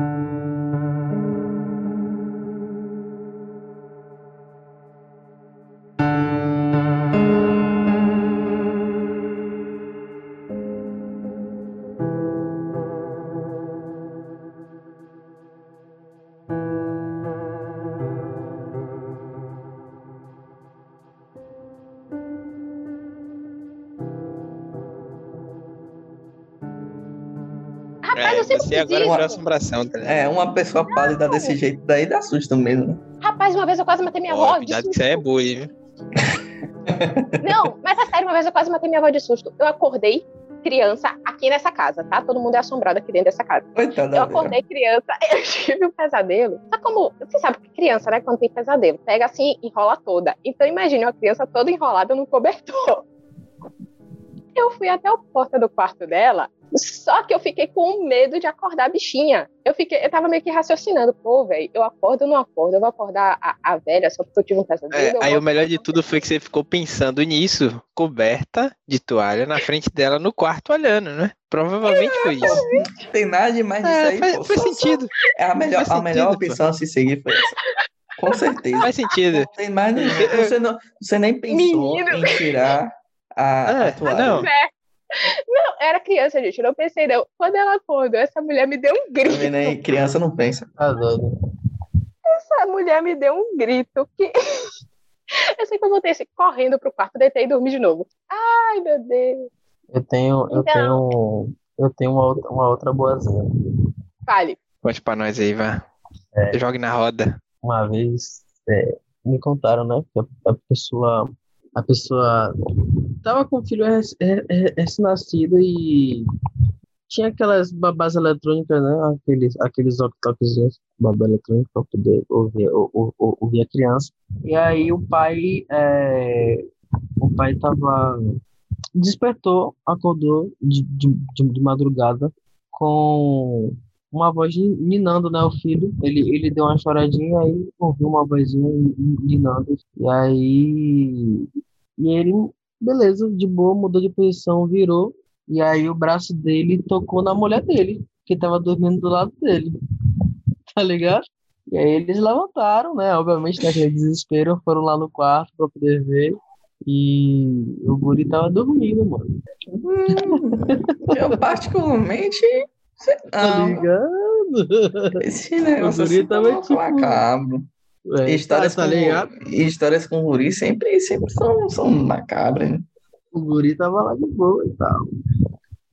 Rapaz, Você agora virou assombração, tá? É, uma pessoa pálida desse jeito daí dá susto mesmo. né? Rapaz, uma vez eu quase matei minha Ó, avó de cuidado que aí é bullying, viu? Não, mas é sério, uma vez eu quase matei minha avó de susto. Eu acordei criança aqui nessa casa, tá? Todo mundo é assombrado aqui dentro dessa casa. Coitada. Eu acordei criança, eu tive um pesadelo. Sabe como. Você sabe que criança, né? Quando tem pesadelo, pega assim, enrola toda. Então imagine uma criança toda enrolada no cobertor. Eu fui até a porta do quarto dela, só que eu fiquei com medo de acordar a bichinha. Eu fiquei, eu tava meio que raciocinando, pô, velho, eu acordo ou não acordo? Eu vou acordar a, a velha só porque eu tive um pesadelo. É, aí vou- o melhor de tudo foi que você ficou pensando nisso, coberta de toalha na frente dela no quarto olhando, né? Provavelmente foi isso. Não tem nada demais disso É, aí, faz, pô. faz Só- só- sentido, É a melhor, faz a melhor sentido, pô. opção a se seguir foi essa. Com certeza. faz sentido. Não tem mais ninguém. Você, não, você nem pensou Menino. em tirar a, É, a toalha. não. Não, era criança, gente. eu Não pensei, não. Quando ela acordou, essa mulher me deu um Tá grito. Criança não pensa. Tá doido. Essa mulher me deu um grito que. Eu sei que eu voltei assim, correndo pro quarto, deitei e dormi de novo. Ai, meu Deus. Eu tenho, eu Então. tenho, eu tenho uma outra, uma outra boazinha. Fale. Conte pra nós aí, vá. É. Jogue na roda. Uma vez é, me contaram, né, que a, a pessoa, a pessoa tava com o filho rec- re- re- recém-nascido e tinha aquelas babás eletrônicas, né, aqueles, aqueles walkie-talkiezinhos, babá eletrônica para poder ouvir, ou- ou- ou- ouvir a criança. E aí o pai, é, o pai tava despertou, acordou de, de, de, de madrugada com uma voz ninando, né, o filho. Ele, ele deu uma choradinha, aí ouviu uma vozinha ninando. E aí, e ele, beleza, de boa, mudou de posição, virou. E aí o braço dele tocou na mulher dele, que tava dormindo do lado dele. Tá ligado? E aí eles levantaram, né? Obviamente, naquele desespero, foram lá no quarto pra poder ver. E o guri tava dormindo, mano. Eu, particularmente, sei Tá ligado? Esse negócio O guri assim tava, tá tipo, macabro. É, Histórias, tá, tá com, histórias com guri sempre, sempre são, são macabras, né? O guri tava lá de boa e tal.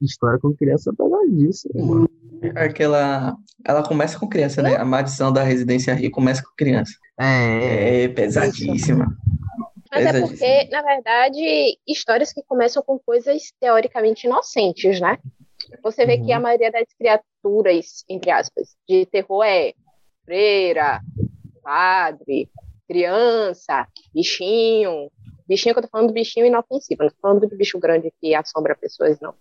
História com criança pesadíssima, mano. Aquela. Ela começa com criança, né? A maldição da residência Rio começa com criança. É, É pesadíssima. Mas é porque, na verdade, histórias que começam com coisas teoricamente inocentes, né? Você vê que Uhum. a maioria das criaturas, entre aspas, de terror é freira, padre, criança, bichinho. Bichinho que eu tô falando do bichinho inofensivo, não tô falando do bicho grande que assombra pessoas, não.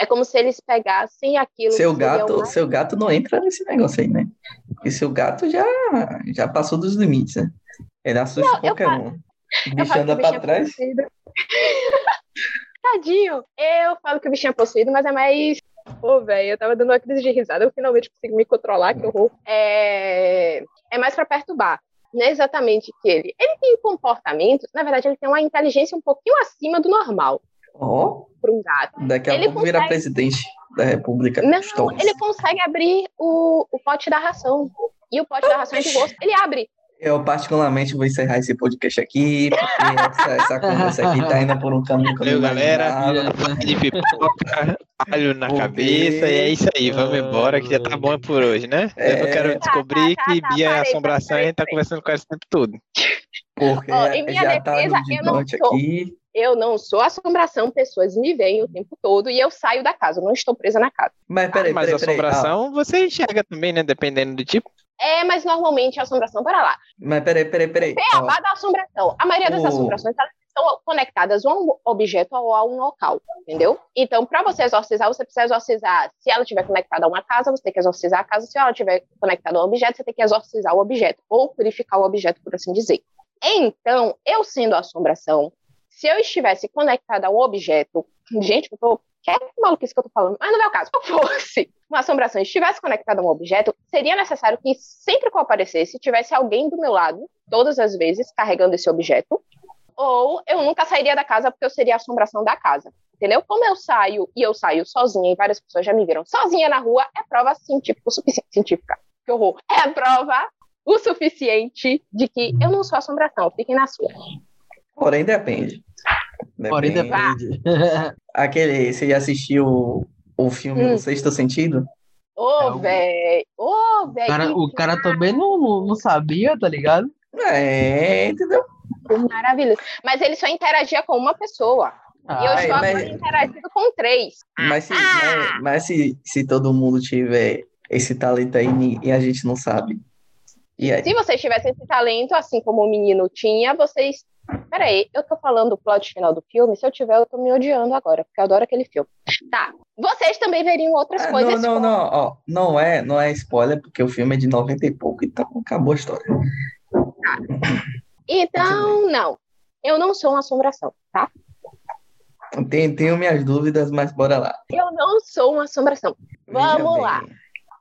É como se eles pegassem aquilo Seu gato, uma- seu gato não entra nesse negócio aí, né? Porque seu gato já, já passou dos limites, né? Ele assusta Não, qualquer falo- um. O bicho anda pra é trás. Tadinho, eu falo que o bichinho é possuído, mas é mais. Pô, velho, eu tava dando uma crise de risada, eu finalmente consigo me controlar, que horror. É, é mais pra perturbar. Não é exatamente que ele. Ele tem comportamentos, na verdade, ele tem uma inteligência um pouquinho acima do normal Ó, para um gato. daqui a Ele pouco vira consegue- presidente da República. Não, Stolz. ele consegue abrir o, o pote da ração. E o pote da ração é de gosto. Ele abre. Eu, particularmente, vou encerrar esse podcast aqui, porque essa, essa conversa aqui tá indo por um caminho que eu galera. De pipoca, alho na Porque- cabeça, e é isso aí. Vamos embora, que já tá bom por hoje, né? Eu não É. quero descobrir Tá, tá, que tá, Bia é parei, assombração e a gente tá conversando com ela esse tempo todo. Porque Ó, em minha já tá defesa, no eu não sou- aqui. Eu não sou assombração, pessoas me veem o tempo todo e eu saio da casa, eu não estou presa na casa. Mas peraí, Mas peraí, peraí. Ah, assombração você enxerga também, né? Dependendo do tipo. É, mas normalmente a assombração, para lá. mas peraí, peraí, peraí. Beabá da assombração. A maioria das O- assombrações estão conectadas a um objeto ou a um local, entendeu? Então, para você exorcizar, você precisa exorcizar. Se ela estiver conectada a uma casa, você tem que exorcizar a casa. Se ela estiver conectada a um objeto, você tem que exorcizar o objeto, ou purificar o objeto, por assim dizer. Então, eu sendo a assombração, se eu estivesse conectada a um objeto. Gente, eu tô que é maluquice que eu tô falando, mas não é o caso. Se fosse uma assombração estivesse conectada a um objeto, seria necessário que sempre que eu aparecesse, tivesse alguém do meu lado, todas as vezes, carregando esse objeto, ou eu nunca sairia da casa porque eu seria a assombração da casa. Entendeu? Como eu saio e eu saio sozinha, e várias pessoas já me viram sozinha na rua, é prova científica, científica. Que horror. É prova o suficiente de que eu não sou assombração, fiquem na sua. Porém, depende. Porém, Depende. depende. Aquele, você já assistiu o filme Hum. O Sexto Sentido? Ô, É o- véi. Ô, O véi. cara, que o cara também não, não, não sabia, tá ligado? É, entendeu? maravilhoso. Mas ele só interagia com uma pessoa. e eu estou mas- agora interagindo com três. Mas se, Ah! mas, mas se, se todo mundo tiver esse talento aí e a gente não sabe. E aí? Se vocês tivessem esse talento, assim como o menino tinha, vocês. Peraí, eu tô falando o plot final do filme. Se eu tiver, eu tô me odiando agora, porque eu adoro aquele filme. Tá. Vocês também veriam outras Ah, coisas. não, não, como- não, ó, não é, não é spoiler, porque o filme é de 90 e pouco, então acabou a história. Então, não. Eu não sou uma assombração, tá? Tenho, tenho minhas dúvidas, mas bora lá. Eu não sou uma assombração. Vamos lá.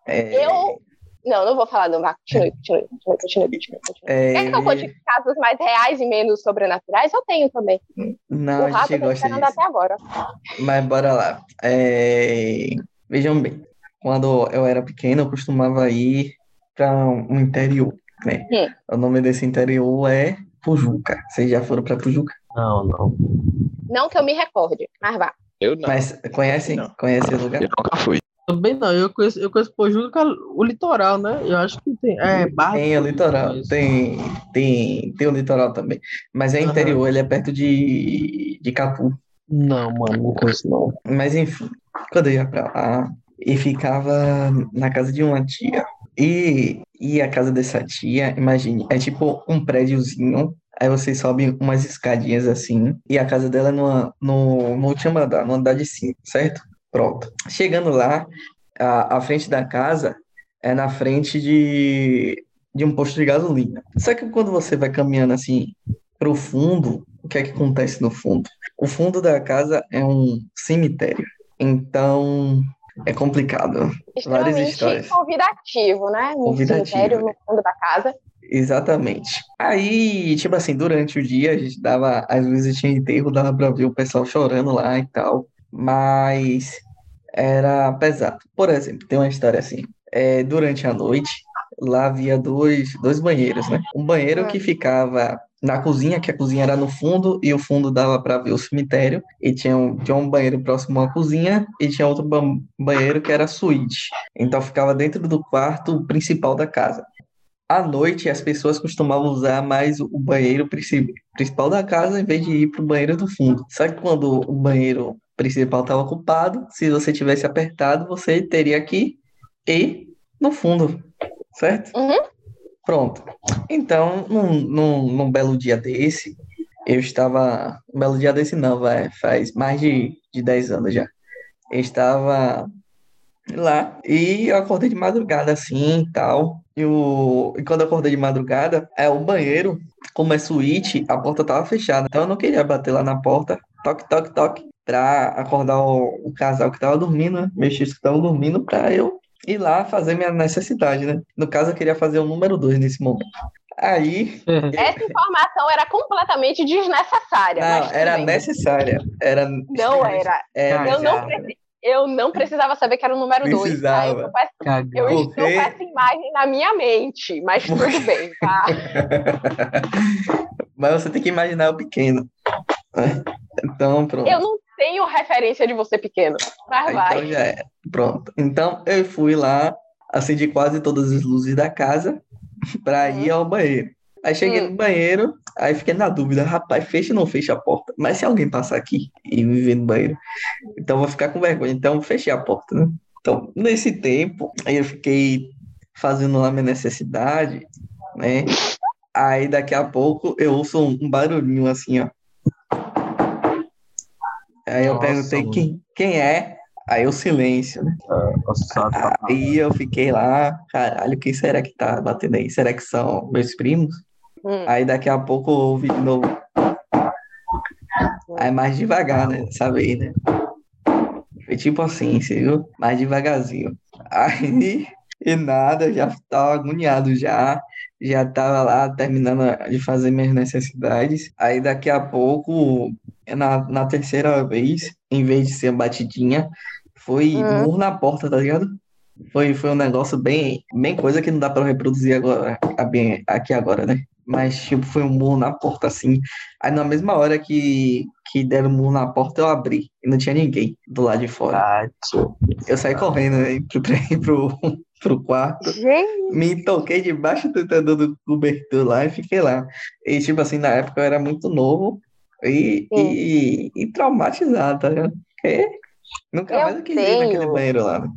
É, Eu. Não, não vou falar, não. Vá, continue, continue, continue, continue, continue. continue. é, Quer que eu conte casos mais reais e menos sobrenaturais? Eu tenho também. não, o a gente tá gosta disso. até agora. Mas bora lá. É, Vejam bem, quando eu era pequeno, eu costumava ir para um interior, né? Hum. O nome desse interior é Pujuca. Vocês já foram para Pujuca? Não, não. Não que eu me recorde, mas vá. Eu não. Mas conhecem? Não. Conhecem o lugar? Eu nunca fui. Também não. Eu conheço, eu conheço Pojuca, o litoral, né? Eu acho que tem. É, Barra Tem o litoral, tem, tem, tem o litoral também. Mas é interior, ele é perto de, de Capu. Não, mano, não conheço, não. Mas enfim, quando eu ia pra lá e ficava na casa de uma tia. E, e a casa dessa tia, imagine, é tipo um prédiozinho. Aí você sobe umas escadinhas assim. E a casa dela é numa, no, no último andar, no andar de cima, certo? Pronto. Chegando lá, a, a frente da casa é na frente de, de um posto de gasolina. Só que quando você vai caminhando assim pro fundo, o que é que acontece no fundo? O fundo da casa é um cemitério. Então, é complicado. Extremamente histórias. convidativo, né? No Convidativo. cemitério, no fundo da casa. Exatamente. Aí, tipo assim, durante o dia, a gente dava, às vezes tinha enterro, dava pra ver o pessoal chorando lá e tal. Mas era pesado. Por exemplo, tem uma história assim. É, durante a noite, lá havia dois, dois banheiros, né? Um banheiro Ah. que ficava na cozinha, que a cozinha era no fundo, e o fundo dava para ver o cemitério. E tinha um, tinha um banheiro próximo à cozinha, e tinha outro ban- banheiro que era a suíte. Então ficava dentro do quarto principal da casa. À noite, as pessoas costumavam usar mais o banheiro princi- principal da casa em vez de ir para o banheiro do fundo. Só que quando o banheiro principal estava ocupado, se você tivesse apertado, você teria que ir no fundo, certo? Uhum. Pronto. Então, num, num, num belo dia desse, eu estava. Um belo dia desse não, vai, faz mais de, de 10 anos já. Eu estava lá e eu acordei de madrugada assim e tal. E, o, e quando eu acordei de madrugada, é o banheiro, como é suíte, a porta estava fechada. Então eu não queria bater lá na porta, toque, toque, toque, pra acordar o, o casal que estava dormindo, né? Meus filhos que estavam dormindo, pra eu ir lá fazer minha necessidade, né? No caso, eu queria fazer o número 2 nesse momento. Aí, Essa informação era completamente desnecessária. não, era bem. necessária. Era Não era. Era, Eu não, preci- eu não precisava saber que era o número 2. Tá? Precisava. Com essa- eu estou com essa imagem na minha mente, mas tudo bem, tá? Mas você tem que imaginar o pequeno. Então, pronto. Eu não tenho referência de você pequeno. Mas Aí, vai. Então já é. Pronto. Então eu fui lá, acendi quase todas as luzes da casa para ir ao banheiro. Aí cheguei Hum. no banheiro, aí fiquei na dúvida, rapaz, fecha ou não fecha a porta? Mas se alguém passar aqui e me ver no banheiro, então vou ficar com vergonha. Então fechei a porta, né? Então, nesse tempo, aí eu fiquei fazendo lá minha necessidade, né? Aí daqui a pouco eu ouço um barulhinho assim, ó. Aí eu Nossa, perguntei mano. quem, quem é? Aí o silêncio, né? Tá- Aí eu fiquei lá, caralho, quem será que tá batendo aí? Será que são meus primos? Hum. Aí daqui a pouco eu ouvi de novo. Aí mais devagar, né? Vez, né? tipo assim, viu? Mais devagarzinho. Aí, e nada, já tava agoniado já. Já tava lá terminando de fazer minhas necessidades. Aí daqui a pouco, na, na terceira vez, em vez de ser batidinha, foi Hum. murro na porta, tá ligado? Foi, foi um negócio bem, bem coisa que não dá pra reproduzir agora, bem, aqui agora, né? Mas, tipo, foi um murro na porta, assim. Aí, na mesma hora que, que deram um murro na porta, eu abri. E não tinha ninguém do lado de fora. Ah. Eu saí correndo, né, pro, pro, pro quarto. Gente, Me toquei debaixo do tentador do cobertor lá e fiquei lá. E, tipo assim, na época eu era muito novo e, e, e traumatizado, tá ligado? Porque nunca Eu mais eu quis ir naquele banheiro lá. né?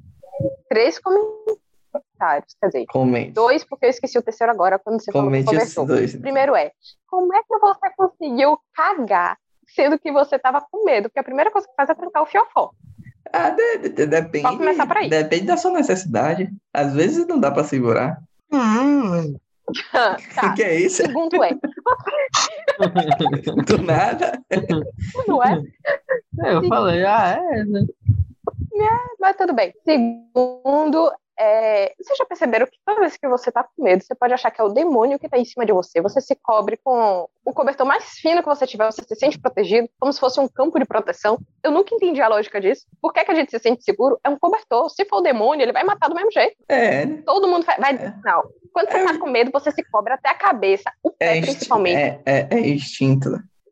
três comentários. Quer dizer, Comente. dois, porque eu esqueci o terceiro agora quando você falou que Comente esses conversou. dois. O primeiro é, como é que você conseguiu cagar sendo que você tava com medo? Porque a primeira coisa que faz é trancar o fiofó. Ah, de- de- de- depende, Pode começar por aí. depende da sua necessidade. Às vezes não dá pra segurar. O tá. que é isso? Segundo é, Do nada. segundo é, Eu falei, ah, é, né? mas tudo bem. Segundo, é, vocês já perceberam que toda vez que você tá com medo, você pode achar que é o demônio que tá em cima de você. Você se cobre com o cobertor mais fino que você tiver, você se sente protegido, como se fosse um campo de proteção. Eu nunca entendi a lógica disso. Por que, que a gente se sente seguro? É um cobertor. Se for o demônio, ele vai matar do mesmo jeito. É? Todo mundo vai. vai- Não. Quando você tá com medo, você se cobre até a cabeça, o pé É, insti- principalmente. é, é, é instinto.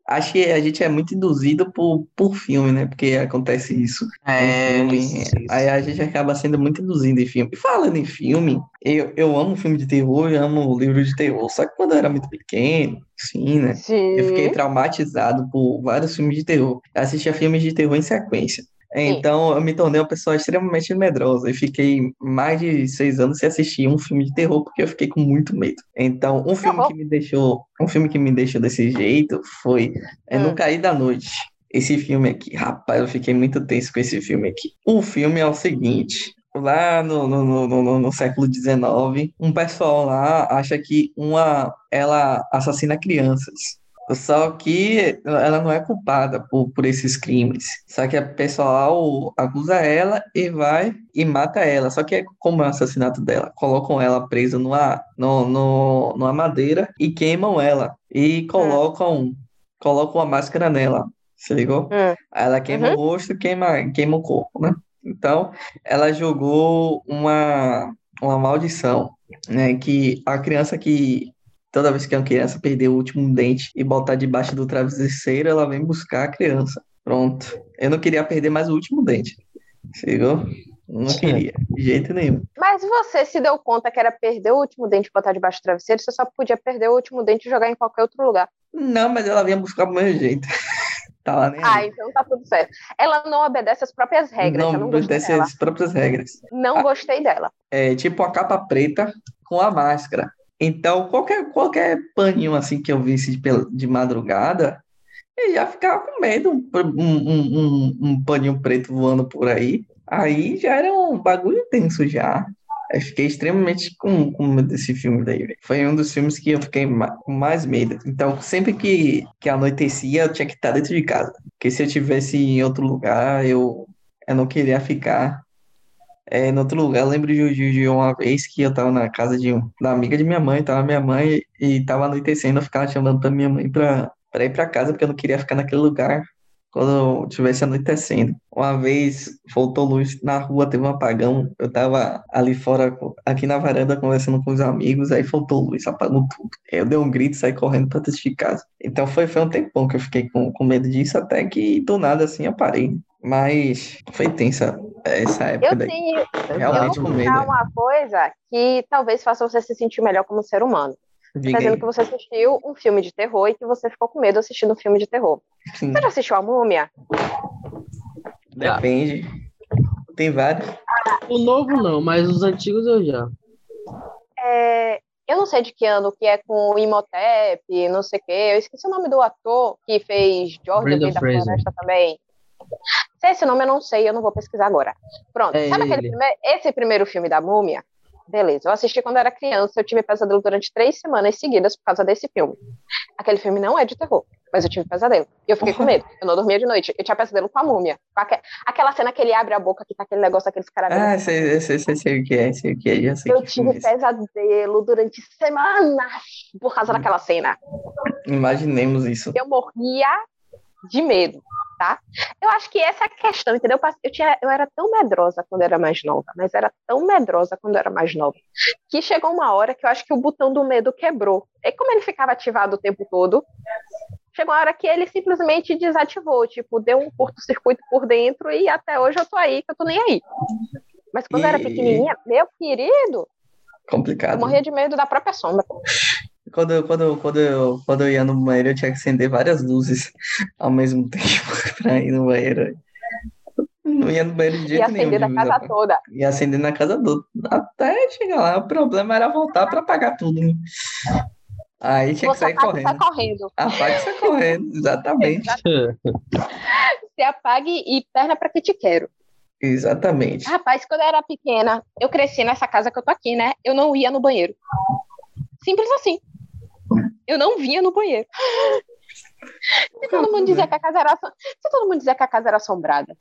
Acho que a gente é muito induzido por, por filme, né? Porque acontece isso. É, filme. isso, isso. Aí a gente acaba sendo muito induzido em filme. E falando em filme, eu, eu amo filme de terror, eu amo livro de terror. Só que quando eu era muito pequeno, sim, né? Sim. Eu fiquei traumatizado por vários filmes de terror. Eu assistia filmes de terror em sequência. Então, eu me tornei uma pessoa extremamente medrosa e fiquei mais de seis anos sem assistir um filme de terror porque eu fiquei com muito medo. Então, um filme que me deixou, um filme que me deixou desse jeito foi é, No Hum. Cair da Noite. Esse filme aqui, rapaz, eu fiquei muito tenso com esse filme aqui. O filme é o seguinte: lá no, no, no, no, no século XIX, um pessoal lá acha que uma ela assassina crianças. Só que ela não é culpada por, por esses crimes. Só que o pessoal acusa ela e vai e mata ela. Só que é como é o assassinato dela? Colocam ela presa numa, no, no, numa madeira e queimam ela. E colocam, colocam a máscara nela. Se ligou? Aí ela queima Uhum. o rosto e queima, queima o corpo, né? Então, ela jogou uma, uma maldição, né? Que a criança que toda vez que uma criança perder o último dente e botar debaixo do travesseiro, ela vem buscar a criança. Pronto. Eu não queria perder mais o último dente. Chegou? Não queria, de jeito nenhum. Mas você se deu conta que era perder o último dente e botar debaixo do travesseiro, você só podia perder o último dente e jogar em qualquer outro lugar. Não, mas ela vinha buscar do mesmo jeito. Tá lá nem Ah, aí. então tá tudo certo. Ela não obedece às próprias regras, não gostei obedece as próprias regras. Não gostei dela. é tipo a capa preta com a máscara. Então, qualquer, qualquer paninho assim que eu visse de, de madrugada, eu já ficava com medo. Um, um, um, um paninho preto voando por aí. Aí já era um bagulho tenso já. Eu fiquei extremamente com, com medo desse filme daí. Foi um dos filmes que eu fiquei com mais medo. Então, sempre que, que anoitecia, eu tinha que estar dentro de casa. Porque se eu tivesse em outro lugar, eu, eu não queria ficar é, em outro lugar, eu lembro de, de- de uma vez que eu tava na casa de da amiga de minha mãe, tava minha mãe e tava anoitecendo, eu ficava chamando pra minha mãe pra, pra ir pra casa, porque eu não queria ficar naquele lugar quando estivesse anoitecendo. Uma vez faltou luz na rua, teve um apagão, eu tava ali fora, aqui na varanda, conversando com os amigos, aí faltou luz, apagou tudo. Eu dei um grito saí correndo pra dentro de casa. Então foi, foi um tempão que eu fiquei com, com medo disso, até que do nada assim eu parei. Mas foi tensa essa época Eu daí. tenho, eu Realmente vou com medo. contar uma coisa que talvez faça você se sentir melhor como ser humano. Diga Tá dizendo que você assistiu um filme de terror e que você ficou com medo assistindo um filme de terror. Sim, Você já assistiu a Múmia? depende. Tem vários. O novo não, mas os antigos eu já. É, eu não sei de que ano que é com o Imhotep, não sei o quê. Eu esqueci o nome do ator que fez Rei da Fraser. Floresta também. Se esse nome eu não sei, eu não vou pesquisar agora. Pronto, É sabe aquele ele. prime- esse primeiro filme da Múmia? Beleza, eu assisti quando era criança, eu tive pesadelo durante três semanas seguidas por causa desse filme. aquele filme não é de terror. Mas eu tive pesadelo. E eu fiquei com medo. Eu não dormia de noite. Eu tinha pesadelo com a múmia. Aquela cena que ele abre a boca, que tá aquele negócio, aqueles caras. Ah, sei, sei, sei, sei o que é, sei o que é, já sei eu é tive pesadelo durante semanas por causa daquela cena. Imaginemos isso. Eu morria de medo, tá? Eu acho que essa é a questão, entendeu? Eu Eu, tinha, eu era tão medrosa quando eu era mais nova, mas era tão medrosa quando eu era mais nova, que chegou uma hora que eu acho que o botão do medo quebrou. E como ele ficava ativado o tempo todo, chegou uma hora que ele simplesmente desativou, tipo, deu um curto-circuito por dentro e até hoje eu tô aí, que eu tô nem aí. Mas quando eu era E- pequenininha, meu querido, eu Complicado. morria de medo da própria sombra. Quando, eu- quando, eu- quando, eu, quando eu ia no banheiro, eu tinha que acender várias luzes ao mesmo tempo pra ir no banheiro. Não ia no banheiro de E jeito nenhum. acender de a casa toda. Ia acender na casa do Até chegar lá. O problema era voltar pra apagar tudo. né? Aí tinha que sair e sai correndo. correndo. Apaga e sai correndo, exatamente. Se apague e perna pra que te quero. Exatamente. Rapaz, quando eu era pequena, eu cresci nessa casa que eu tô aqui, né? Eu não ia no banheiro. Simples assim. Eu não vinha no banheiro. Se todo mundo dizia que a casa era, se todo mundo dizia que a casa era assombrada,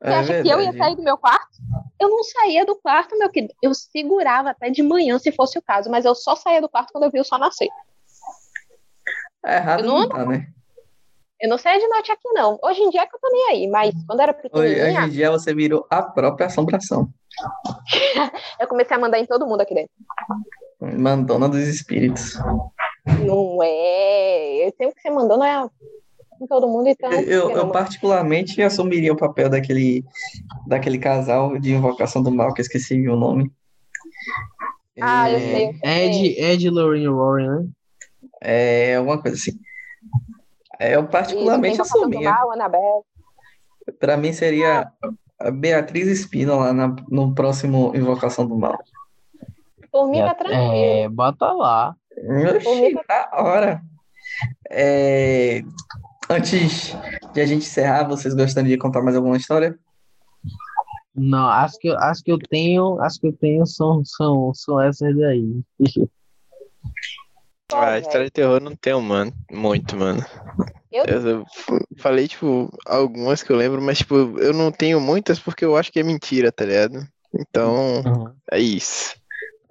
você É acha que eu ia verdade. sair do meu quarto? Eu não saía do quarto, meu querido. Eu segurava até de manhã, se fosse o caso, mas eu só saía do quarto quando eu vi o sol nascer. É errado Eu não não tá, né? Eu não saía de noite aqui, não. Hoje em dia é que eu tô nem aí, mas quando era Hoje, hoje pequenininha, em dia você virou a própria assombração. eu comecei a mandar em todo mundo aqui dentro. Mandona dos espíritos. Não é. Eu tenho que ser mandando é em todo mundo, então. Eu, eu eu não- particularmente assumiria o papel daquele, daquele casal de invocação do mal, que eu esqueci o nome. Ah, eu É, sei. eu sei. Ed, Ed Lorraine Warren, né? É alguma coisa assim. É, eu particularmente assumia. Mal. Para mim seria a Beatriz Espino lá na- no próximo Invocação do Mal. Por mim, tá tranquilo. É, bota lá. Oxi, da hora. É, antes de a gente encerrar, vocês gostariam de contar mais alguma história? Não, as que, eu- as que eu tenho, as que eu tenho são, são, são essas daí. Ah, história de terror não tem, mano. Muito, mano. Eu- Eu, falei, tipo, algumas que eu lembro, mas, tipo, eu não tenho muitas porque eu acho que é mentira, tá ligado? Então, é isso.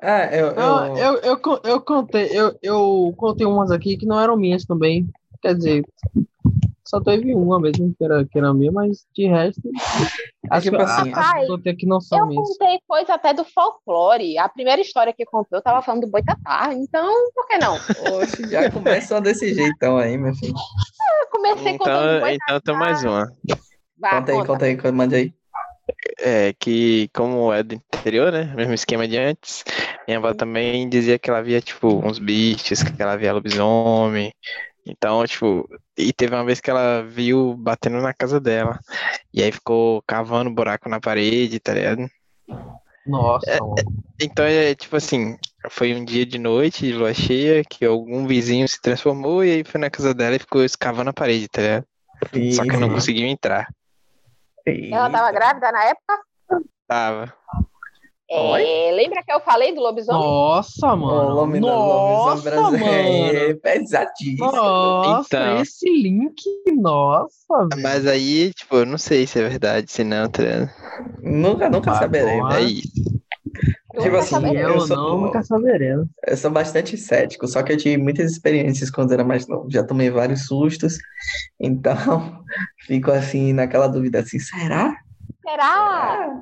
Ah, eu, eu, eu, eu, eu contei, eu, eu contei umas aqui que não eram minhas também. Quer dizer, só teve uma mesmo que era, que era minha, mas de resto. As, tipo que, assim, as que contei não são Eu minhas. contei coisa até do folclore. A primeira história que contou, eu tava falando do Boitatá. Então, por que não? Oxe, já começou desse jeitão aí, meu filho. Eu comecei contando do Então, Boitatá. então tem mais uma. Vai, Conta aí, conta aí, manda aí. É que, como é do interior, né? Mesmo esquema de antes, minha avó também dizia que ela via, tipo, uns bichos, que ela via lobisomem. Então, tipo, e teve uma vez que ela viu batendo na casa dela. E aí ficou cavando buraco na parede, tá ligado? Nossa, É, mano. Então é tipo assim, foi um dia de noite, de lua cheia, que algum vizinho se transformou e aí foi na casa dela e ficou escavando a parede, tá ligado? Só que não Eita, conseguiu entrar. Ela tava grávida na época? Tava. É, lembra que eu falei do lobisomem? Nossa, mano. Lomina- Nossa, Lomizão brasileiro. mano. É pesadíssimo. Nossa, Então. esse link, nossa, velho. Mas aí, tipo, eu não sei se é verdade, se não, tá? Nunca, nunca Ah, saberemos. É isso. Tipo Nunca assim, saberemos. eu ou sou- não, nunca saberemos. Eu sou bastante cético, só que eu tive muitas experiências quando era mais novo. Já tomei vários sustos, então fico assim naquela dúvida assim, será? Será? Será?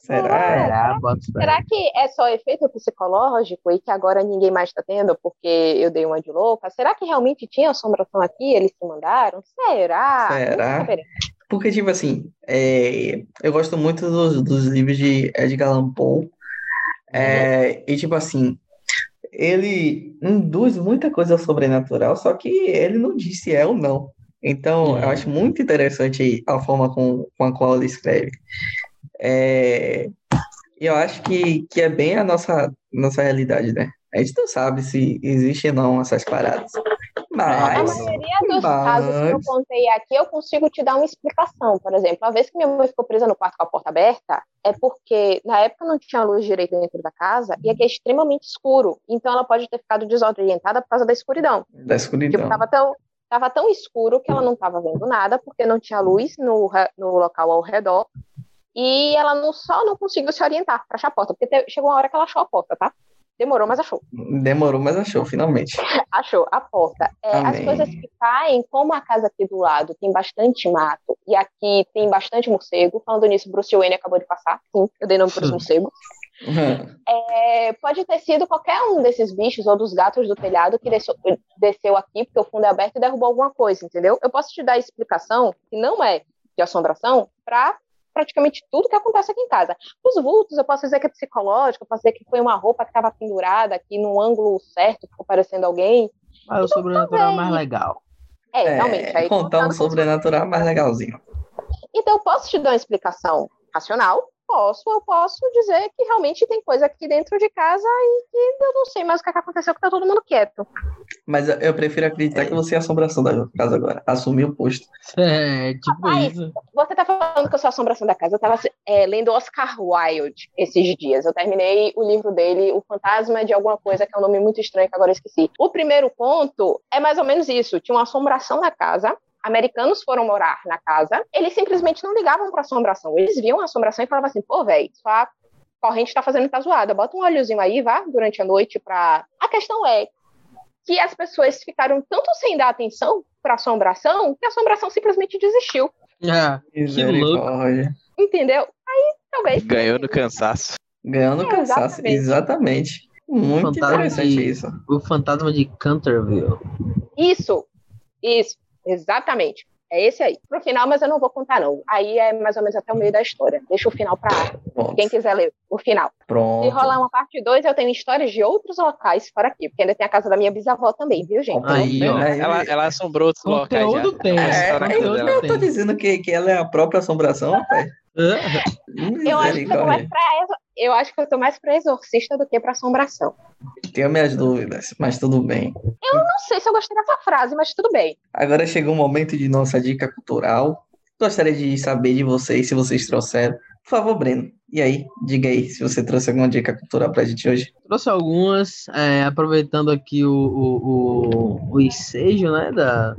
Será? Fé. Será que é só efeito psicológico e que agora ninguém mais está tendo porque eu dei uma de louca? Será que realmente tinha assombração aqui? Eles se mandaram? Será? Será? Porque, tipo assim, é, eu gosto muito dos, dos livros de Edgar Allan Poe. É, e, tipo assim, ele induz muita coisa sobrenatural, só que ele não disse é ou não. Então, eu Uhum. acho muito interessante a forma com, com a qual ele escreve. É, eu acho que, que é bem a nossa, nossa realidade, né? A gente não sabe se existe ou não essas paradas. A Mas, maioria dos mas- casos que eu contei aqui, eu consigo te dar uma explicação. Por exemplo, a vez que minha mãe ficou presa no quarto com a porta aberta, é porque na época não tinha luz direito dentro da casa e aqui é extremamente escuro. Então ela pode ter ficado desorientada por causa da escuridão. da escuridão. Tipo, tava tão, tava tão escuro que ela não estava vendo nada, porque não tinha luz no, no local ao redor. E ela não, só não conseguiu se orientar para achar a porta, porque chegou uma hora que ela achou a porta, tá? Demorou, mas achou. Demorou, mas achou, finalmente. Achou a porta. É, as coisas que caem, como a casa aqui do lado tem bastante mato e aqui tem bastante morcego. Falando nisso, Bruce Wayne acabou de passar. Sim, eu dei nome para os Hum. morcegos. É, pode ter sido qualquer um desses bichos ou dos gatos do telhado que desceu, desceu aqui porque o fundo é aberto e derrubou alguma coisa, entendeu? Eu posso te dar a explicação, que não é de assombração, para praticamente tudo que acontece aqui em casa. Os vultos, eu posso dizer que é psicológico, eu posso dizer que foi uma roupa que estava pendurada aqui num ângulo certo, ficou parecendo alguém. Mas o sobrenatural é mais legal. É, É, realmente. Aí, contar um sobrenatural mais legalzinho. Então, eu posso te dar uma explicação racional? Posso, eu posso dizer que realmente tem coisa aqui dentro de casa e que eu não sei mais o que, é aconteceu, que tá todo mundo quieto. Mas eu- prefiro acreditar que você é a assombração da casa agora. Assumir o posto. É, tipo Rapaz, isso. Você tá falando que eu sou a assombração da casa. Eu tava é, lendo Oscar Wilde esses dias. Eu terminei o livro dele, O Fantasma de Alguma Coisa, que é um nome muito estranho que agora eu esqueci. O primeiro conto é mais ou menos isso. Tinha uma assombração na casa. Americanos foram morar na casa. Eles simplesmente não ligavam pra assombração. Eles viam a assombração e falavam assim: pô, velho, sua corrente tá fazendo tá zoada. Bota um óleozinho aí, vá, durante a noite pra. A questão é que as pessoas ficaram tanto sem dar atenção pra assombração que a assombração simplesmente desistiu. É, Misericórdia. Entendeu? Aí talvez. Ganhou no cansaço. Ganhando É, cansaço. exatamente. Exatamente. Muito Fantasma interessante de- isso. o fantasma de Canterville. Isso, isso, exatamente. É esse aí. Pro final, mas eu não vou contar, não. Aí é mais ou menos até o meio da história. Deixa o final pra quem quiser ler o final. Se Pronto. rolar uma parte 2, eu tenho histórias de outros locais fora aqui, porque ainda tem a casa da minha bisavó também, viu, gente? Aí, ó. Ela, ela assombrou outros locais já. Conteúdo tem. É, eu, eu tô dizendo que, que ela é a própria assombração, rapaz. Eu acho, que eu, tô mais pra, eu acho que eu tô mais pra exorcista do que pra assombração. Tenho minhas dúvidas, mas tudo bem. Não sei se eu gostei dessa frase, mas tudo bem. Agora chegou o momento de nossa dica cultural. Gostaria de saber de vocês, se vocês trouxeram. Por favor, Breno. E aí, diga aí se você trouxe alguma dica cultural pra gente hoje. Trouxe algumas, é, aproveitando aqui o, o, o, o ensejo né, da,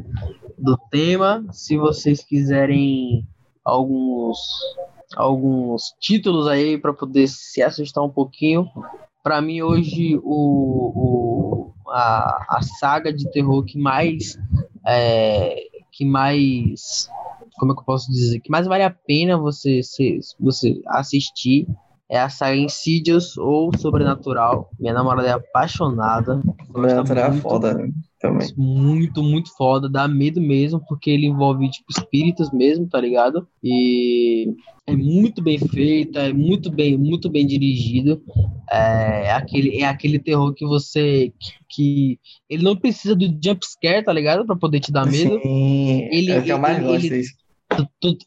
do tema. Se vocês quiserem alguns, alguns títulos aí para poder se assustar um pouquinho. Para mim, hoje, o, o, a, a saga de terror que mais. é, que mais. Como é que eu posso dizer? Que mais vale a pena você, se- você assistir é a saga Insidious ou Sobrenatural. Minha namorada é apaixonada. Sobrenatural é muito. foda né? também. Muito, muito foda. Dá medo mesmo, porque ele envolve, tipo, espíritos mesmo, tá ligado? E é muito bem feita, é muito bem, muito bem dirigido. É aquele, é aquele terror que você. Que, ele não precisa do jump scare, tá ligado? Pra poder te dar medo. Sim, Ele- é o que eu mais gosto disso.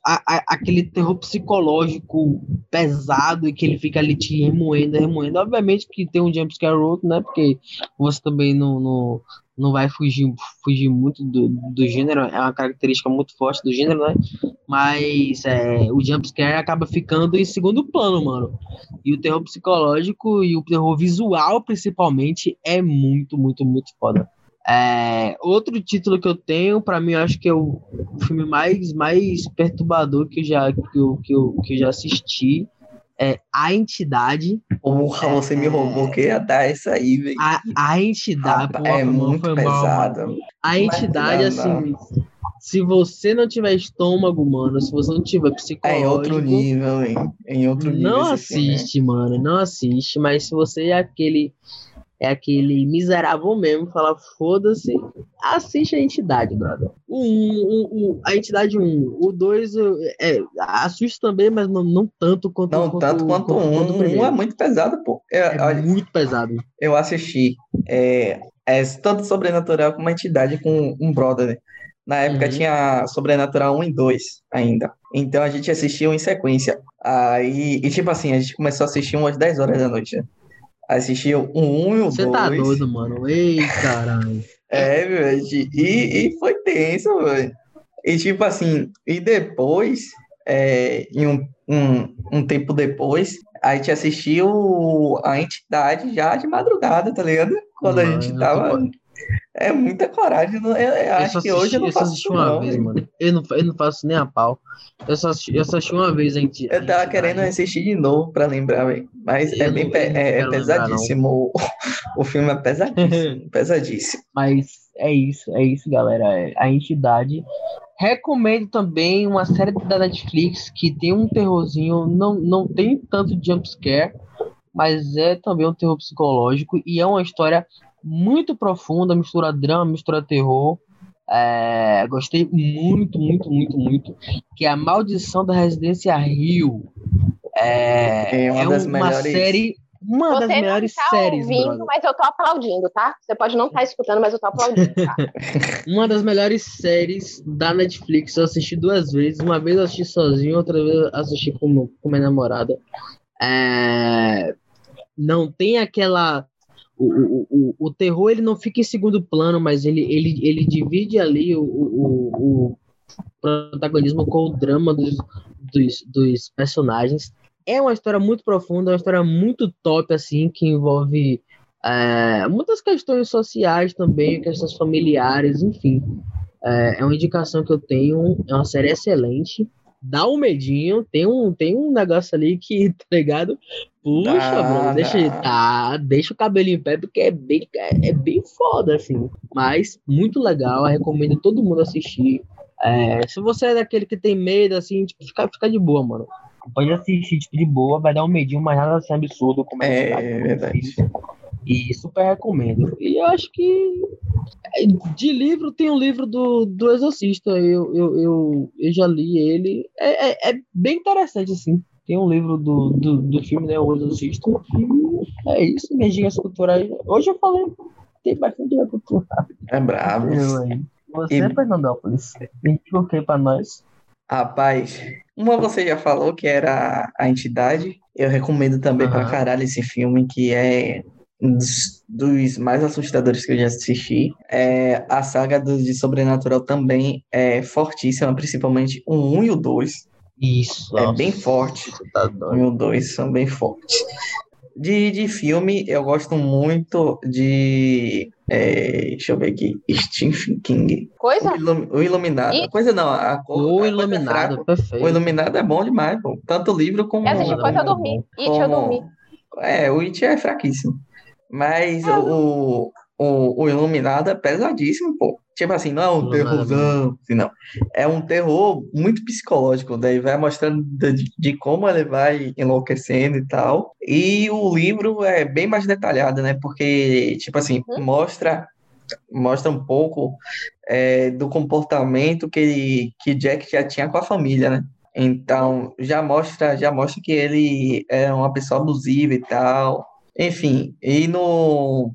A- a- aquele terror psicológico pesado e que ele fica ali te remoendo, remoendo. Obviamente que tem um jumpscare ou outro, né? Porque você também não, não, não vai fugir, fugir muito do, do gênero, é uma característica muito forte do gênero, né? Mas é, o jumpscare acaba ficando em segundo plano, mano. E o terror psicológico e o terror visual, principalmente, é muito, muito, muito foda. É, outro título que eu tenho, pra mim, eu acho que é o filme mais, mais perturbador que eu já, que eu, que eu, que eu já assisti. É A Entidade. Porra, você me roubou que ia dar essa aí, velho. A, a Entidade. Rapaz, pô, é muito pesado. A entidade, Mas assim, se você não tiver estômago, mano, se você não tiver É em psicológico, outro nível, hein? Em outro nível. não esse filme. assiste, mano, não assiste. Mas se você é aquele é aquele miserável mesmo, fala foda-se, assiste a entidade, brother. O, um, o, o- a entidade 1, o 2 é, assusta também, mas não, não tanto quanto Não tanto quanto um. o Um primeiro. é muito pesado, pô. Eu, É olha, muito pesado. eu assisti é, é, tanto Sobrenatural como a entidade com um brother. né? Na época Uhum. tinha Sobrenatural 1 e 2 ainda. Então a gente assistiu em sequência. Aí, e tipo assim, a gente começou a assistir umas 10 horas da noite. né? Assisti o 1 e o 2. Você tá doido, mano. Ei, caralho. É, velho. E, e foi tenso, velho. E tipo assim, e depois, é, em um, um, um tempo depois, a gente assistiu a entidade já de madrugada, tá ligado? Quando a gente Mano, tava. eu É muita coragem. Eu, eu Eu acho só que hoje eu não assisti- faço assisti isso, uma não, vez, mano. Eu não, eu não faço nem a pau. Eu só assisti, eu só assisti uma vez a gente. Eu tava querendo assistir de novo pra lembrar, velho. Mas é Eu bem não- eu é, é quero lembrar, pesadíssimo. O, o filme é pesadíssimo. pesadíssimo. Mas é isso, é isso, galera. É a entidade. Recomendo também uma série da Netflix que tem um terrorzinho, não, não tem tanto jumpscare, mas é também um terror psicológico e é uma história muito profunda, mistura drama, mistura terror. É, gostei muito, muito, muito, muito. Que é a Maldição da Residência Rio. É, É uma é das uma melhores- série, uma das Você não melhores tá séries, ouvindo, brother. mas eu tô aplaudindo, tá? Você pode não estar escutando, mas eu tô aplaudindo, tá? Uma das melhores séries da Netflix. Eu assisti duas vezes. Uma vez eu assisti sozinho, outra vez eu assisti com, com minha namorada. É, Não tem aquela. O, o, o, terror ele não fica em segundo plano, mas ele, ele, ele divide ali o, o, o protagonismo com o drama dos, dos, dos personagens. É uma história muito profunda, é uma história muito top, assim, que envolve é, muitas questões sociais também, questões familiares, enfim. É, é uma indicação que eu tenho, é uma série excelente. Dá um medinho, tem um, tem um negócio ali que, tá ligado? Puxa, Dá, mano, deixa, dá. tá, deixa o cabelo em pé, porque é bem, é, é bem foda, assim. Mas, muito legal, eu recomendo todo mundo assistir. É, se você é daquele que tem medo, assim, tipo, fica, fica de boa, mano. Pode assistir, tipo, de boa, vai dar um medinho, mas nada assim absurdo como É, cidade, como verdade. filme. E super recomendo. E eu acho que é, de livro tem um livro do, do Exorcista. Eu, eu, eu, eu já li ele. É, é, é bem interessante, assim. Tem um livro do, do, do filme, né? O Exorcista. E é isso, minhas dicas culturais. Hoje eu falei, tem bastante dica cultural. É aí. Você, E- Fernandópolis, indica o que pra nós? Rapaz, uma você já falou que era a entidade. Eu recomendo também pra Aham. caralho esse filme, que é um dos, dos mais assustadores que eu já assisti. É, a saga do, de Sobrenatural também é fortíssima, principalmente o 1 e o 2. Isso. É nossa, bem forte. Tá O 1 doido. e o 2 são bem fortes. De, de filme, eu gosto muito de. é, deixa eu ver aqui. Stephen King. Coisa? O, Ilum- o Iluminado. Ih. Coisa não, a, cor- a O coisa é Iluminado, fraca. perfeito. O Iluminado é bom demais, pô. Tanto o livro como. Assisti Iluminado coisa, eu é dormi. It, eu dormi. É, o It é fraquíssimo. Mas o, o, o Iluminado é pesadíssimo, pô. Tipo assim, não é um terrorzão, assim, não. É um terror muito psicológico, daí vai mostrando de, de como ele vai enlouquecendo e tal. E o livro é bem mais detalhado, né? Porque, tipo assim, Uhum. mostra, mostra um pouco é, do comportamento que, que Jack já tinha com a família, né? Então, já mostra, já mostra que ele é uma pessoa abusiva e tal. Enfim, e no,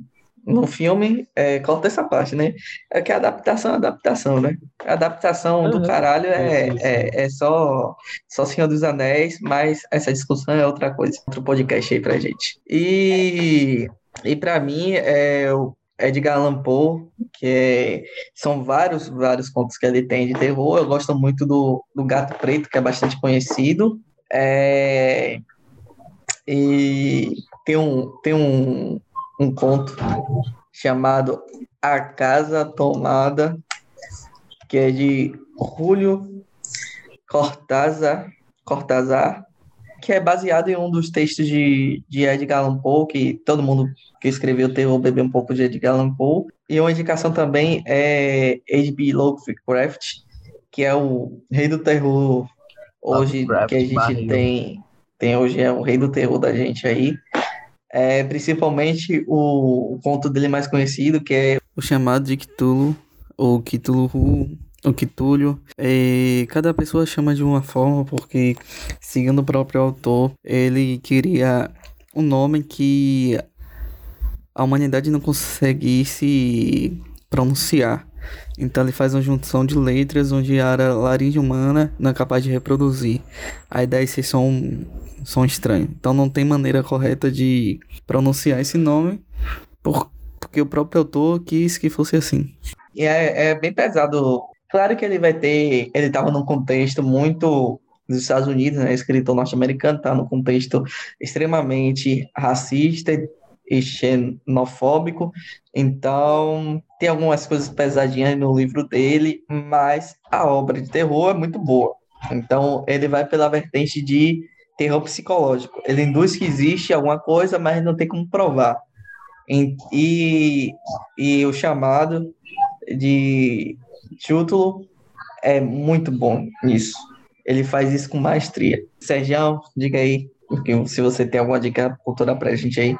no filme, é, corta essa parte, né? É que a adaptação é adaptação, né? A adaptação do Uhum. caralho é, é, é só, só Senhor dos Anéis, mas essa discussão é outra coisa, outro podcast aí pra gente. E, e para mim, é o Edgar Allan Poe, que é, são vários, vários contos que ele tem de terror. Eu gosto muito do, do Gato Preto, que é bastante conhecido. É, e tem um, tem um, um conto chamado A Casa Tomada, que é de Julio Cortázar, Cortázar, que é baseado em um dos textos de, de Edgar Allan Poe, que todo mundo que escreveu terror bebeu um pouco de Edgar Allan Poe. E uma indicação também é H.P. Lovecraft, que é o rei do terror hoje Lovecraft que a gente tem, tem hoje, é o rei do terror da gente aí. É, principalmente o, o conto dele mais conhecido, que é o chamado de Cthulhu, ou Cthulhu, Cthulhu. É, cada pessoa chama de uma forma, porque, segundo o próprio autor, ele queria um nome que a humanidade não conseguisse pronunciar. Então ele faz uma junção de letras onde a laringe humana não é capaz de reproduzir. Aí dá esse som, som estranho. Então não tem maneira correta de pronunciar esse nome, por, porque o próprio autor quis que fosse assim. E é, é bem pesado. Claro que ele vai ter. Ele estava num contexto muito dos Estados Unidos, né? Escritor norte-americano, está num contexto extremamente racista e xenofóbico. Então, tem algumas coisas pesadinhas no livro dele, mas a obra de terror é muito boa. Então, ele vai pela vertente de terror psicológico. Ele induz que existe alguma coisa, mas não tem como provar. E, e o chamado de Chútulo é muito bom nisso. Ele faz isso com maestria. Sérgio, diga aí, se você tem alguma dica cultural pra gente aí.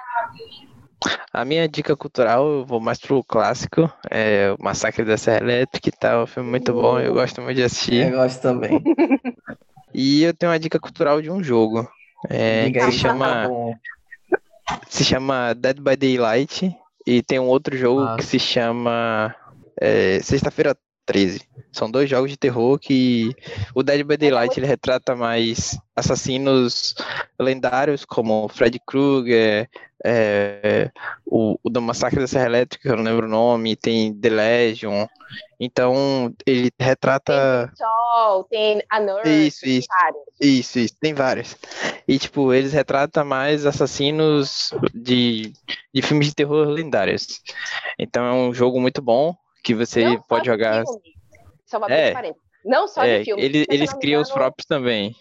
A minha dica cultural, eu vou mais pro clássico, é o Massacre da Serra Elétrica e tal, um filme muito bom, eu gosto muito de assistir. Eu gosto também. E eu tenho uma dica cultural de um jogo, é, que se chama, se chama Dead by Daylight, e tem um outro jogo ah. que se chama é, Sexta-feira 13. São dois jogos de terror que o Dead by Daylight ele retrata mais assassinos lendários como Fred Krueger, é, o, o do Massacre da Serra Elétrica, eu não lembro o nome, tem The Legion. Então, ele retrata. Tem Sol, tem a Nurse, isso, isso, isso, isso, tem vários. E, tipo, eles retratam mais assassinos de, de filmes de terror lendários. Então, é um jogo muito bom que você pode jogar. Só uma é, Não só é, de filme. Ele, eles criam os próprios também.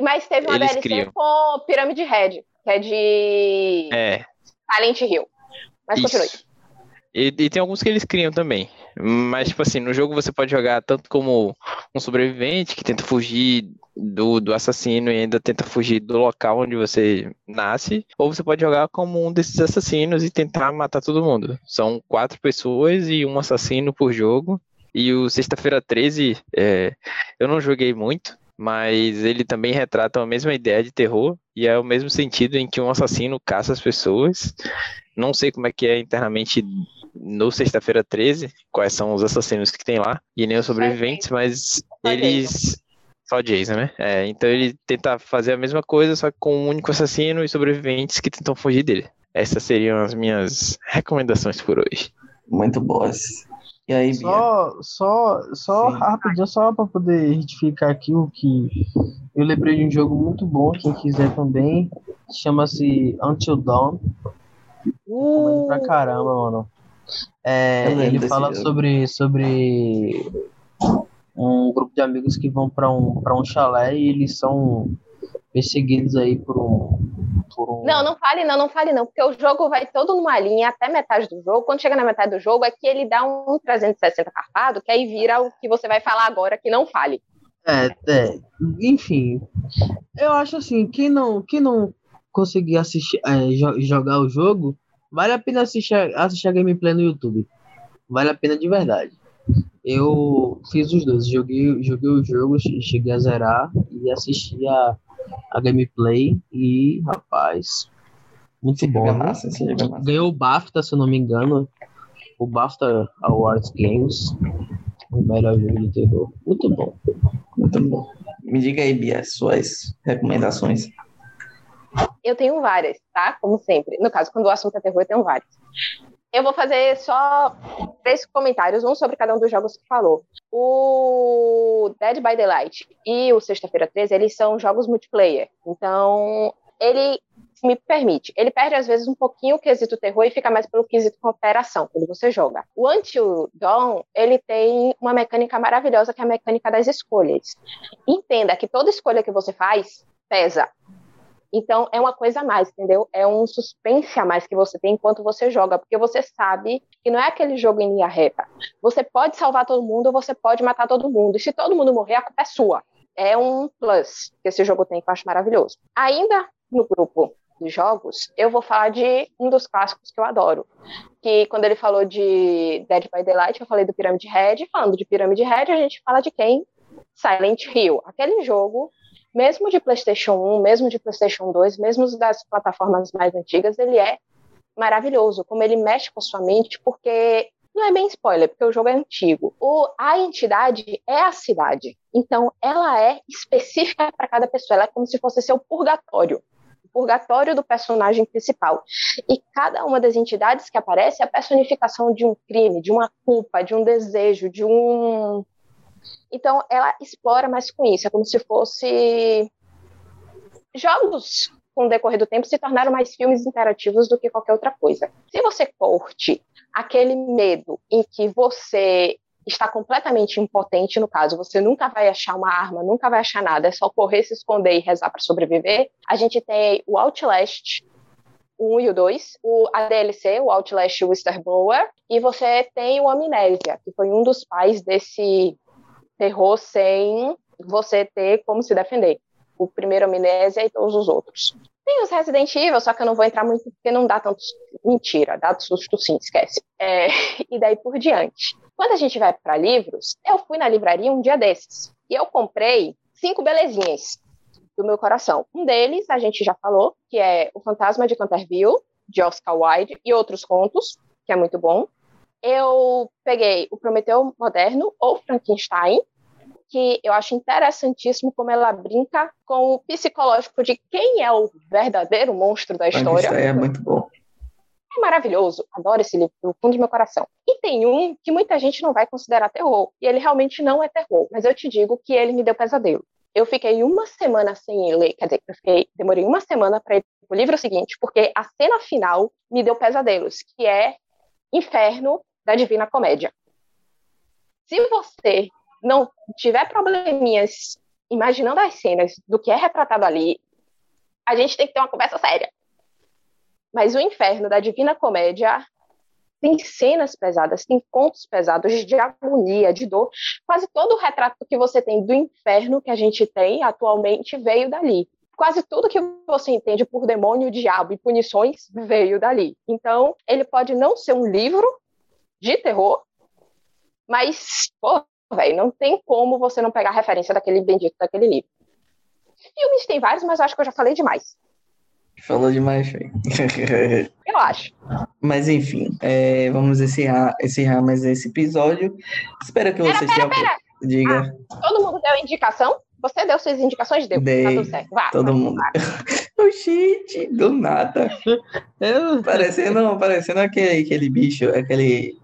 Mas teve uma eles DLC criam. com Pirâmide Red, que é de é. Silent Hill. Mas Isso. continue. E, e, tem alguns que eles criam também. Mas, tipo assim, no jogo você pode jogar tanto como um sobrevivente que tenta fugir do, do assassino e ainda tenta fugir do local onde você nasce, ou você pode jogar como um desses assassinos e tentar matar todo mundo. São quatro pessoas e um assassino por jogo. E o Sexta-feira 13, é, eu não joguei muito, mas ele também retrata a mesma ideia de terror e é o mesmo sentido em que um assassino caça as pessoas. Não sei como é que é internamente no Sexta-feira 13, quais são os assassinos que tem lá, e nem os sobreviventes, mas eles. Só Jason, né? É, então ele tenta fazer a mesma coisa, só que com um único assassino e sobreviventes que tentam fugir dele. Essas seriam as minhas recomendações por hoje. Muito boas. E aí, Bia? Só, só, só rapidinho, só para poder retificar aqui o que eu lembrei de um jogo muito bom, quem quiser também, chama-se Until Dawn. Uh! Pra caramba, mano. É, ele fala sobre, sobre um grupo de amigos que vão para um, pra um chalé e eles são perseguidos aí por um, por um, Não, não fale não, não fale não, porque o jogo vai todo numa linha até metade do jogo. Quando chega na metade do jogo é que ele dá um 360 carpado, que aí vira o que você vai falar agora, que não fale. É, é, enfim, eu acho assim, quem não, quem não conseguir assistir, é, jogar o jogo, Vale a pena assistir, assistir a gameplay no YouTube. Vale a pena de verdade. Eu fiz os dois. Joguei, joguei o jogo, cheguei a zerar e assisti a, a gameplay. E, rapaz, muito Sim, bom. Né? Massa, Ganhou o BAFTA, se eu não me engano. O BAFTA Awards Games. O melhor jogo de terror. Muito bom. Muito bom. Me diga aí, Bia, suas recomendações. Eu tenho várias, tá? Como sempre. No caso, quando o assunto é terror, eu tenho várias. Eu vou fazer só três comentários, um sobre cada um dos jogos que falou. O Dead by Daylight e o Sexta-feira 13, eles são jogos multiplayer. Então, ele me permite. Ele perde, às vezes, um pouquinho o quesito terror e fica mais pelo quesito cooperação, quando você joga. O Until Dawn, ele tem uma mecânica maravilhosa, que é a mecânica das escolhas. Entenda que toda escolha que você faz pesa. Então, é uma coisa a mais, entendeu? É um suspense a mais que você tem enquanto você joga, porque você sabe que não é aquele jogo em linha reta. Você pode salvar todo mundo ou você pode matar todo mundo. E se todo mundo morrer, a culpa é sua. É um plus que esse jogo tem, que eu acho maravilhoso. Ainda no grupo dos jogos, eu vou falar de um dos clássicos que eu adoro. Que quando ele falou de Dead by Daylight, eu falei do Pyramid Head. Falando de Pyramid Head, a gente fala de quem? Silent Hill. Aquele jogo mesmo de PlayStation 1, mesmo de PlayStation 2, mesmo das plataformas mais antigas, ele é maravilhoso, como ele mexe com a sua mente, porque Não é bem spoiler, porque o jogo é antigo. O, a entidade é a cidade. Então, ela é específica para cada pessoa. Ela é como se fosse seu purgatório. O purgatório do personagem principal. E cada uma das entidades que aparece é a personificação de um crime, de uma culpa, de um desejo, de um. Então, ela explora mais com isso. É como se fosse jogos com o decorrer do tempo, se tornaram mais filmes interativos do que qualquer outra coisa. Se você curte aquele medo em que você está completamente impotente, no caso, você nunca vai achar uma arma, nunca vai achar nada, é só correr, se esconder e rezar para sobreviver, a gente tem o Outlast, o 1 e o 2, o, a DLC, o Outlast Whistleblower, e você tem o Amnésia, que foi um dos pais desse terror sem você ter como se defender o primeiro Amnésia e todos os outros. Tem os Resident Evil, só que eu não vou entrar muito porque não dá tanto. Mentira, dá susto sim, esquece. É, e daí por diante. Quando a gente vai para livros, eu fui na livraria um dia desses e eu comprei cinco belezinhas do meu coração. Um deles, a gente já falou, que é O Fantasma de Canterville, de Oscar Wilde, e outros contos, que é muito bom. Eu peguei o Prometeu Moderno ou Frankenstein, que eu acho interessantíssimo como ela brinca com o psicológico de quem é o verdadeiro monstro da história. é muito bom. É maravilhoso, adoro esse livro do fundo do meu coração. E tem um que muita gente não vai considerar terror, e ele realmente não é terror, mas eu te digo que ele me deu pesadelo. Eu fiquei uma semana sem ler, quer dizer, eu fiquei, demorei uma semana para ir pro livro seguinte, porque a cena final me deu pesadelos, que é Inferno da Divina Comédia. Se você não tiver probleminhas imaginando as cenas do que é retratado ali, a gente tem que ter uma conversa séria. Mas o inferno da Divina Comédia tem cenas pesadas, tem contos pesados de agonia, de dor. Quase todo o retrato que você tem do inferno que a gente tem atualmente veio dali. Quase tudo que você entende por demônio, diabo e punições veio dali. Então, ele pode não ser um livro de terror, mas, pô, velho, não tem como você não pegar a referência daquele bendito daquele livro. Filmes tem vários, mas acho que eu já falei demais. Falou demais, velho. eu acho. Mas enfim, é, vamos encerrar, encerrar mais esse episódio. Espero que pera, vocês pera, tenham. Pera. Diga. Ah, todo mundo deu indicação? Você deu suas indicações? Deu. Dei, tá tudo certo. Vá, todo vá, mundo. Vá. gente, do nada. Eu... Parecendo, parecendo aquele, aquele bicho, aquele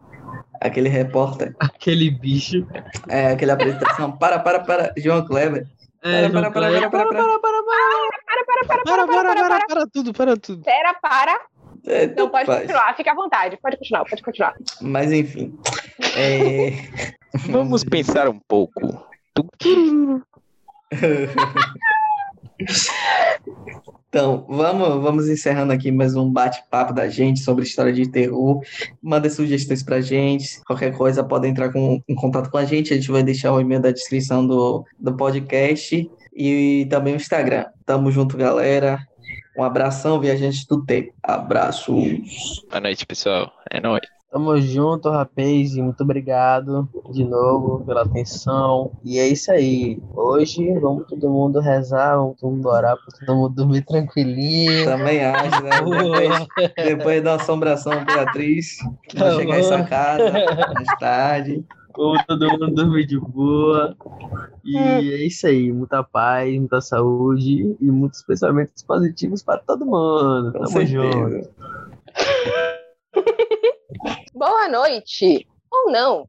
aquele repórter. Aquele bicho. É, aquela apresentação. Para, para, para, João Kleber. É, Para, para, para, para, para, para. para, para, Para, para, para, Para, para, para, para tudo, para tudo. Pera, para. É, Não, pode continuar. Fica à vontade. Pode continuar, pode continuar. Mas enfim. É... Vamos pensar um pouco. Então, vamos, vamos encerrando aqui mais um bate-papo da gente sobre história de terror. Manda sugestões pra gente. Qualquer coisa pode entrar com, em contato com a gente. A gente vai deixar o e-mail da descrição do, do podcast e também o Instagram. Tamo junto, galera. Um abração, viajantes do tempo. Abraços. Boa noite, pessoal. É nóis. Tamo junto, rapaz, e muito obrigado de novo pela atenção. E é isso aí. Hoje vamos todo mundo rezar, vamos todo mundo orar pra todo mundo dormir tranquilinho. Também acho, né? Depois, depois da assombração Beatriz, que vai Tá chegar em sua casa mais tarde. Vamos todo mundo dormir de boa. E é isso aí. Muita paz, muita saúde e muitos pensamentos positivos para todo mundo. Com Tamo junto. Boa noite. Ou não.